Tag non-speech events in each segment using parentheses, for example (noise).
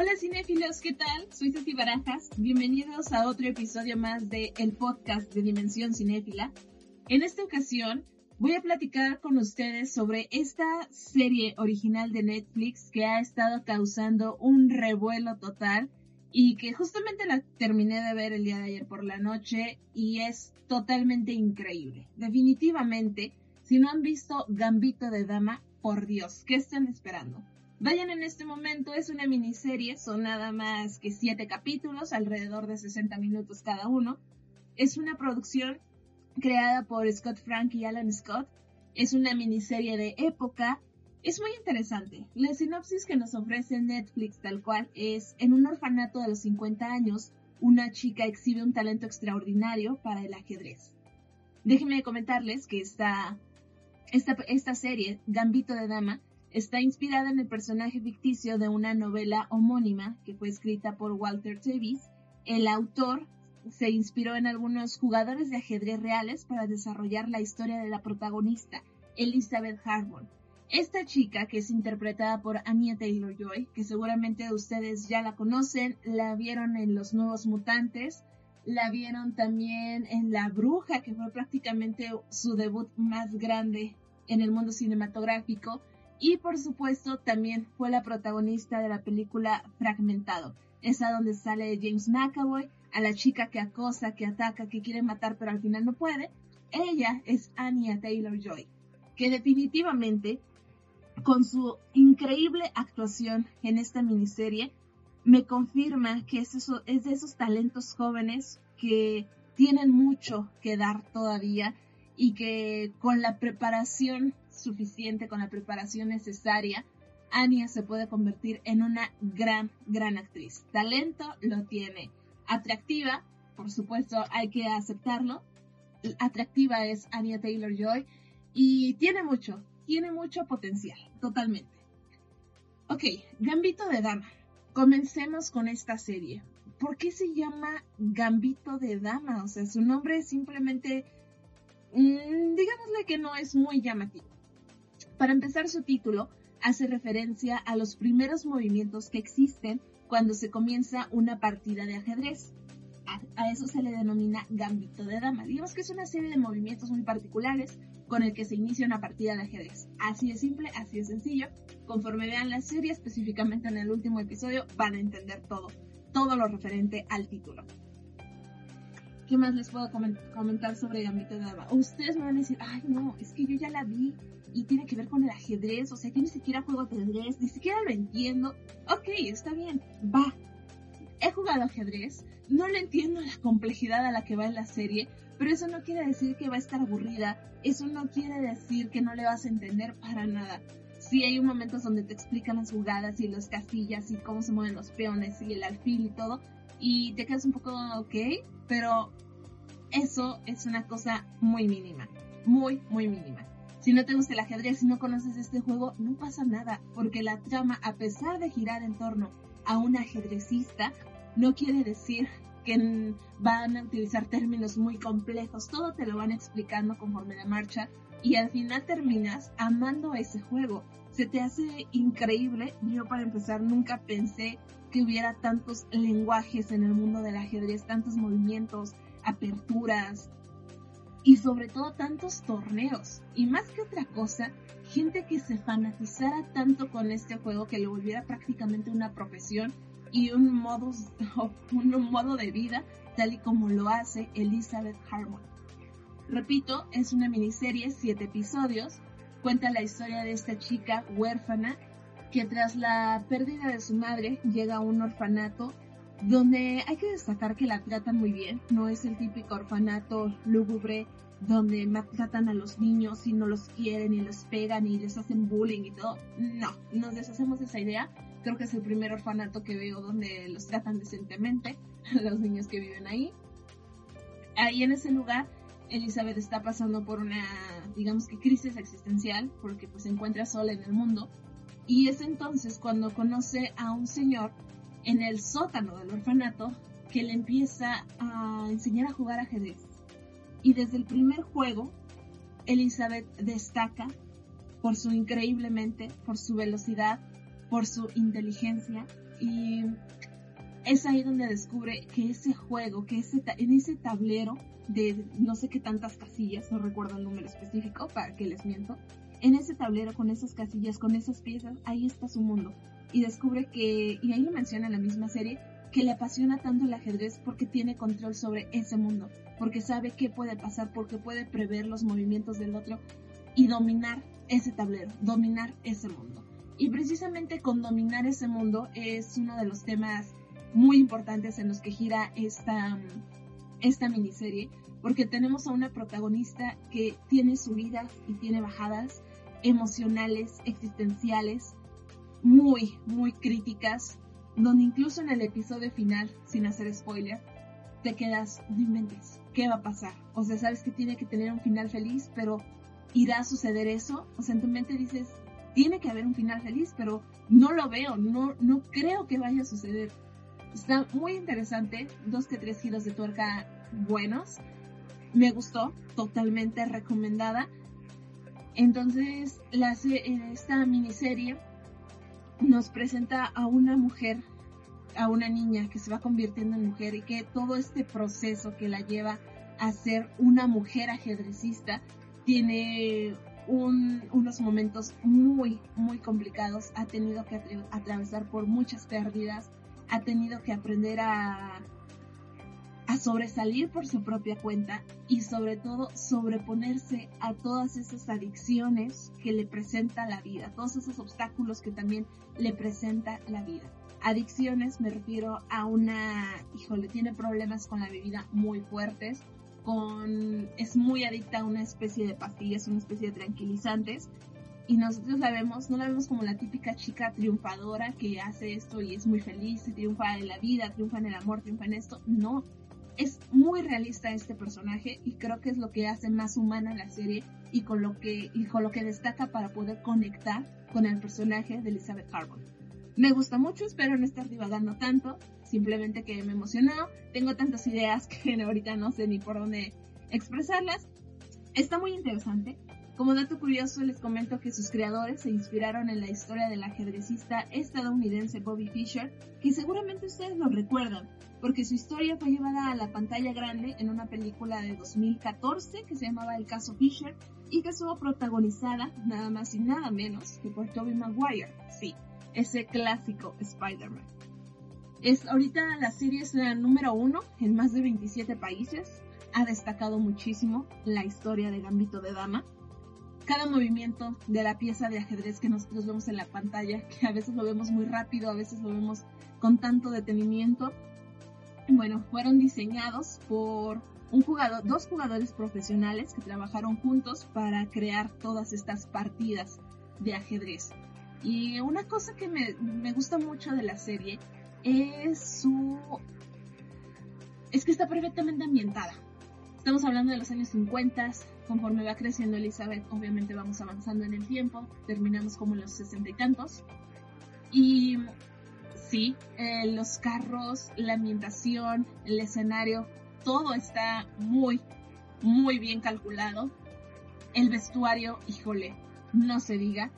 Hola cinéfilos, ¿qué tal? Soy Ceci Barajas. Bienvenidos a otro episodio más de el podcast de Dimensión Cinéfila. En esta ocasión voy a platicar con ustedes sobre esta serie original de Netflix que ha estado causando un revuelo total y que justamente la terminé de ver el día de ayer por la noche y es totalmente increíble. Definitivamente, si no han visto Gambito de Dama, por Dios, ¿qué están esperando? Vayan en este momento, es una miniserie, son nada más que siete capítulos, alrededor de 60 minutos cada uno. Es una producción creada por Scott Frank y Alan Scott. Es una miniserie de época. Es muy interesante. La sinopsis que nos ofrece Netflix tal cual es, en un orfanato de los 50 años, una chica exhibe un talento extraordinario para el ajedrez. Déjenme comentarles que esta, esta, esta serie, Gambito de Dama, Está inspirada en el personaje ficticio de una novela homónima que fue escrita por Walter Tevis. El autor se inspiró en algunos jugadores de ajedrez reales para desarrollar la historia de la protagonista, Elizabeth Harbour. Esta chica, que es interpretada por Anya Taylor-Joy, que seguramente ustedes ya la conocen, la vieron en Los Nuevos Mutantes, la vieron también en La Bruja, que fue prácticamente su debut más grande en el mundo cinematográfico, y por supuesto también fue la protagonista de la película Fragmentado, esa donde sale James McAvoy, a la chica que acosa, que ataca, que quiere matar pero al final no puede. Ella es Anya Taylor Joy, que definitivamente con su increíble actuación en esta miniserie me confirma que es, de esos talentos jóvenes que tienen mucho que dar todavía y que con la preparación suficiente, con la preparación necesaria, Anya se puede convertir en una gran, gran actriz. Talento lo tiene. Atractiva, por supuesto, hay que aceptarlo. Atractiva es Anya Taylor Joy y tiene mucho, tiene mucho potencial, totalmente. Ok, Gambito de Dama. Comencemos con esta serie. ¿Por qué se llama Gambito de Dama? O sea, su nombre simplemente, mmm, digámosle que no es muy llamativo. Para empezar, su título hace referencia a los primeros movimientos que existen cuando se comienza una partida de ajedrez. A, eso se le denomina gambito de dama. Digamos que es una serie de movimientos muy particulares con el que se inicia una partida de ajedrez. Así de simple, así de sencillo. Conforme vean la serie, específicamente en el último episodio, van a entender todo, todo lo referente al título. ¿Qué más les puedo comentar sobre Gambito de Dama? Ustedes me van a decir, ay no, es que yo ya la vi, y tiene que ver con el ajedrez, o sea, que ni siquiera juego ajedrez, ni siquiera lo entiendo. Ok, está bien, va. He jugado ajedrez, no le entiendo la complejidad a la que va en la serie, pero eso no quiere decir que va a estar aburrida, eso no quiere decir que no le vas a entender para nada. Sí hay momentos donde te explican las jugadas y las casillas y cómo se mueven los peones y el alfil y todo, y te quedas un poco ok, pero eso es una cosa muy mínima, muy, muy mínima. Si no te gusta el ajedrez y no conoces este juego, no pasa nada, porque la trama, a pesar de girar en torno a un ajedrecista, no quiere decir que van a utilizar términos muy complejos, todo te lo van explicando conforme la marcha y al final terminas amando ese juego. Se te hace increíble, yo para empezar nunca pensé que hubiera tantos lenguajes en el mundo del ajedrez, tantos movimientos, aperturas, y sobre todo tantos torneos. Y más que otra cosa, gente que se fanatizara tanto con este juego que lo volviera prácticamente una profesión y un modo, (laughs) un modo de vida tal y como lo hace Elizabeth Harmon. Repito, es una miniserie, siete episodios, cuenta la historia de esta chica huérfana que tras la pérdida de su madre llega a un orfanato donde hay que destacar que la tratan muy bien, no es el típico orfanato lúgubre donde maltratan a los niños y no los quieren y les pegan y les hacen bullying y todo. No, nos deshacemos de esa idea. Creo que es el primer orfanato que veo donde los tratan decentemente (laughs) los niños que viven ahí. Ahí en ese lugar, Elizabeth está pasando por una, digamos que crisis existencial, porque pues se encuentra sola en el mundo. Y es entonces cuando conoce a un señor en el sótano del orfanato que le empieza a enseñar a jugar ajedrez. Y desde el primer juego, Elizabeth destaca por su increíblemente, por su velocidad, por su inteligencia. Y es ahí donde descubre que ese juego, que ese, en ese tablero de no sé qué tantas casillas, no recuerdo el número específico para que les miento, en ese tablero con esas casillas, con esas piezas, ahí está su mundo. Y descubre que, y ahí lo menciona en la misma serie, que le apasiona tanto el ajedrez porque tiene control sobre ese mundo, porque sabe qué puede pasar, porque puede prever los movimientos del otro y dominar ese tablero, dominar ese mundo. Y precisamente con dominar ese mundo es uno de los temas muy importantes en los que gira esta, esta miniserie, porque tenemos a una protagonista que tiene subidas y tiene bajadas emocionales, existenciales, muy, muy críticas, donde incluso en el episodio final, sin hacer spoiler, te quedas, no inventes, ¿qué va a pasar? O sea, sabes que tiene que tener un final feliz, pero ¿irá a suceder eso? O sea, en tu mente dices, tiene que haber un final feliz, pero no lo veo, no, no creo que vaya a suceder. Está muy interesante, dos que tres giros de tuerca buenos. Me gustó, totalmente recomendada. Entonces, esta miniserie nos presenta a una mujer, a una niña que se va convirtiendo en mujer y que todo este proceso que la lleva a ser una mujer ajedrecista tiene unos momentos muy, muy complicados, ha tenido que atravesar por muchas pérdidas, ha tenido que aprender a a sobresalir por su propia cuenta y sobre todo sobreponerse a todas esas adicciones que le presenta la vida, todos esos obstáculos que también le presenta la vida. Adicciones me refiero a una, híjole, tiene problemas con la bebida muy fuertes, con, es muy adicta a una especie de pastillas, una especie de tranquilizantes y nosotros la vemos, no la vemos como la típica chica triunfadora que hace esto y es muy feliz triunfa en la vida, triunfa en el amor, triunfa en esto. No, es muy realista este personaje y creo que es lo que hace más humana la serie y con lo que, y con lo que destaca para poder conectar con el personaje de Elizabeth Harbour. Me gusta mucho, espero no estar divagando tanto, simplemente que me emocionó, tengo tantas ideas (laughs) que ahorita no sé ni por dónde expresarlas. Está muy interesante. Como dato curioso les comento que sus creadores se inspiraron en la historia del ajedrecista estadounidense Bobby Fischer, que seguramente ustedes lo recuerdan, porque su historia fue llevada a la pantalla grande en una película de 2014 que se llamaba El caso Fisher y que estuvo protagonizada nada más y nada menos que por Tobey Maguire, sí, ese clásico Spider-Man. Es, ahorita la serie es la número uno en más de 27 países, ha destacado muchísimo la historia de Gambito de Dama. Cada movimiento de la pieza de ajedrez que nosotros vemos en la pantalla, (laughs) que a veces lo vemos muy rápido, a veces lo vemos con tanto detenimiento, bueno, fueron diseñados por un jugador, dos jugadores profesionales que trabajaron juntos para crear todas estas partidas de ajedrez. Y una cosa que me, me gusta mucho de la serie es su... es que está perfectamente ambientada. Estamos hablando de los años 50, conforme va creciendo Elizabeth, obviamente vamos avanzando en el tiempo, terminamos como en los sesenta y tantos. Y sí, eh, los carros, la ambientación, el escenario, todo está muy, muy bien calculado. El vestuario, híjole, no se diga.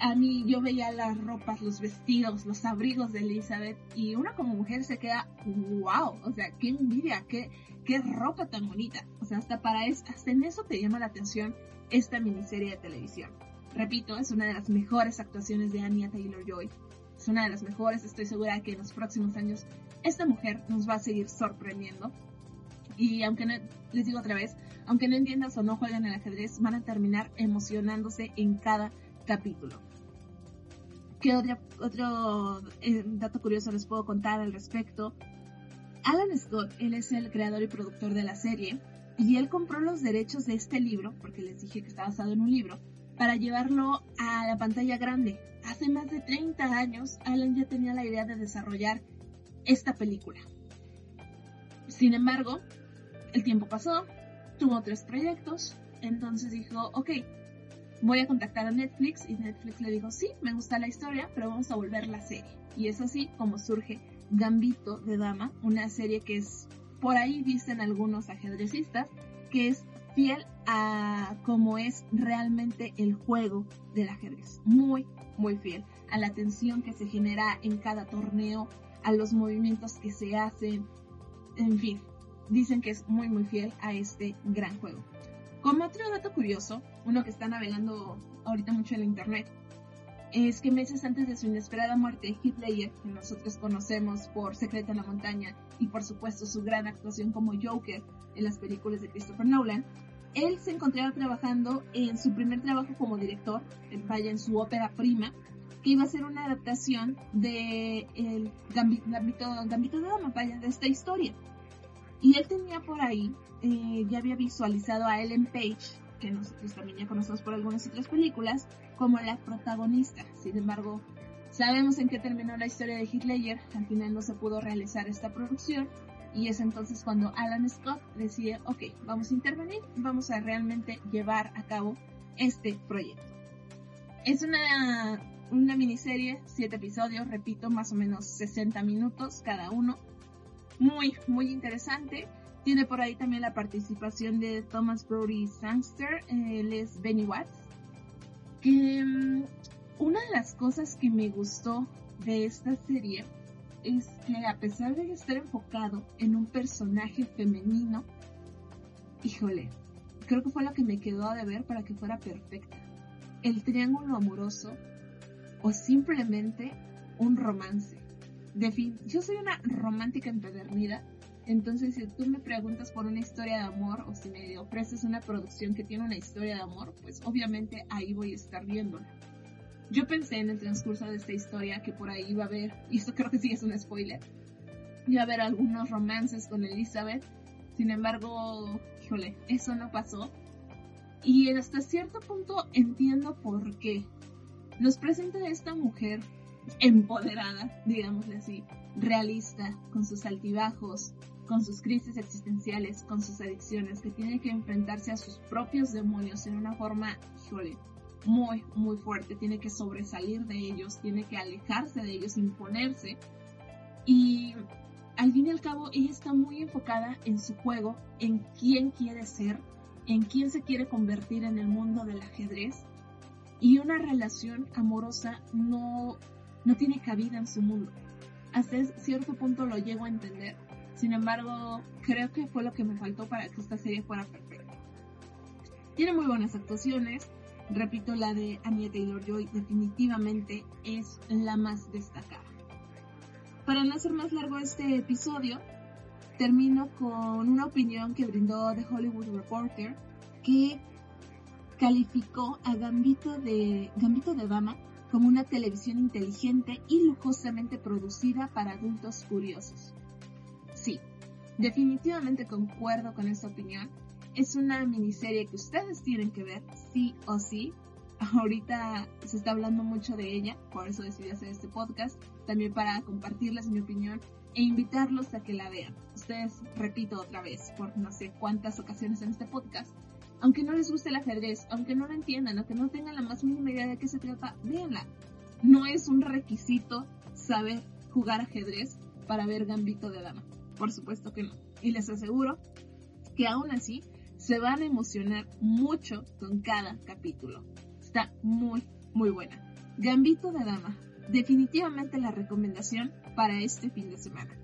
A mí yo veía las ropas, los vestidos, los abrigos de Elizabeth y una como mujer se queda, wow, o sea, qué envidia, qué, qué ropa tan bonita. O sea, hasta para eso, hasta en eso te llama la atención esta miniserie de televisión. Repito, es una de las mejores actuaciones de Anya Taylor-Joy es una de las mejores. Estoy segura que en los próximos años esta mujer nos va a seguir sorprendiendo. Y aunque no, les digo otra vez, aunque no entiendas o no jueguen el ajedrez, van a terminar emocionándose en cada capítulo. ¿Qué otro, otro eh, dato curioso les puedo contar al respecto? Alan Scott, él es el creador y productor de la serie, y él compró los derechos de este libro, porque les dije que está basado en un libro, para llevarlo a la pantalla grande. Hace más de 30 años, Alan ya tenía la idea de desarrollar esta película. Sin embargo, el tiempo pasó, tuvo tres proyectos, entonces dijo, ok, voy a contactar a Netflix y Netflix le dijo, sí, me gusta la historia, pero vamos a volver la serie. Y es así como surge Gambito de Dama, una serie que es, por ahí dicen algunos ajedrecistas, que es fiel a cómo es realmente el juego del ajedrez. Muy, muy fiel a la tensión que se genera en cada torneo, a los movimientos que se hacen, en fin, dicen que es muy, muy fiel a este gran juego. Como otro dato curioso, uno que está navegando ahorita mucho en la internet, es que meses antes de su inesperada muerte, Hitler, que nosotros conocemos por Secreto en la Montaña y por supuesto su gran actuación como Joker en las películas de Christopher Nolan, él se encontraba trabajando en su primer trabajo como director, en, su ópera prima, que iba a ser una adaptación de el Gambito, Gambito de Dama, vaya, de esta historia. Y él tenía por ahí, eh, ya había visualizado a Ellen Page, que nosotros también ya conocemos por algunas otras películas, como la protagonista. Sin embargo, sabemos en qué terminó la historia de Hitler, al final no se pudo realizar esta producción, y es entonces cuando Alan Scott decide, ok, vamos a intervenir, vamos a realmente llevar a cabo este proyecto. Es una, una miniserie, siete episodios, repito, más o menos 60 minutos cada uno muy, muy interesante. Tiene por ahí también la participación de Thomas Brody Sangster, él es Benny Watts. Que mm, una de las cosas que me gustó de esta serie es que a pesar de estar enfocado en un personaje femenino, híjole, creo que fue lo que me quedó de ver para que fuera perfecta. El triángulo amoroso o simplemente un romance de fin, yo soy una romántica empedernida, entonces si tú me preguntas por una historia de amor o si me ofreces una producción que tiene una historia de amor, pues obviamente ahí voy a estar viéndola. Yo pensé en el transcurso de esta historia que por ahí iba a haber, y esto creo que sí es un spoiler, iba a haber algunos romances con Elizabeth, sin embargo, híjole, eso no pasó. Y hasta cierto punto entiendo por qué. Nos presenta a esta mujer empoderada, digámosle así, realista, con sus altibajos, con sus crisis existenciales, con sus adicciones, que tiene que enfrentarse a sus propios demonios en una forma, híjole, muy, muy fuerte, tiene que sobresalir de ellos, tiene que alejarse de ellos, imponerse. Y al fin y al cabo, ella está muy enfocada en su juego, en quién quiere ser, en quién se quiere convertir en el mundo del ajedrez. Y una relación amorosa no no tiene cabida en su mundo. Hasta cierto punto lo llego a entender. Sin embargo, creo que fue lo que me faltó para que esta serie fuera perfecta. Tiene muy buenas actuaciones. Repito, la de Anya Taylor Joy definitivamente es la más destacada. Para no hacer más largo este episodio, termino con una opinión que brindó The Hollywood Reporter que calificó a Gambito de Gambito de Dama como una televisión inteligente y lujosamente producida para adultos curiosos. Definitivamente concuerdo con esta opinión. Es una miniserie que ustedes tienen que ver, sí o sí. (laughs) Ahorita se está hablando mucho de ella, por eso decidí hacer este podcast, también para compartirles mi opinión e invitarlos a que la vean. Ustedes, repito otra vez, por no sé cuántas ocasiones en este podcast, aunque no les guste el ajedrez, aunque no lo entiendan, aunque no tengan la más mínima idea de qué se trata, véanla. No es un requisito saber jugar ajedrez para ver Gambito de Dama. Por supuesto que no. Y les aseguro que aún así se van a emocionar mucho con cada capítulo. Está muy, muy buena. Gambito de Dama. Definitivamente la recomendación para este fin de semana.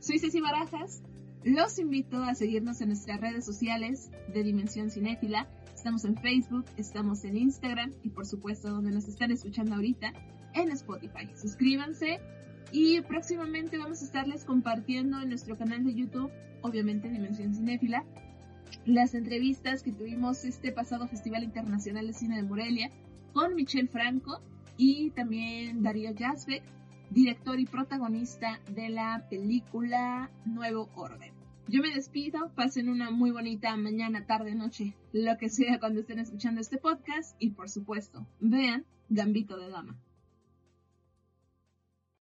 Soy Ceci Barajas los invito a seguirnos en nuestras redes sociales de Dimensión Cinéfila. Estamos en Facebook, estamos en Instagram y por supuesto donde nos están escuchando ahorita, en Spotify. Suscríbanse y próximamente vamos a estarles compartiendo en nuestro canal de YouTube, obviamente Dimensión Cinéfila, las entrevistas que tuvimos este pasado Festival Internacional de Cine de Morelia con Michelle Franco y también Darío Jasbeck, director y protagonista de la película Nuevo Orden. Yo me despido, pasen una muy bonita mañana, tarde, noche, lo que sea cuando estén escuchando este podcast y por supuesto, vean Gambito de Dama.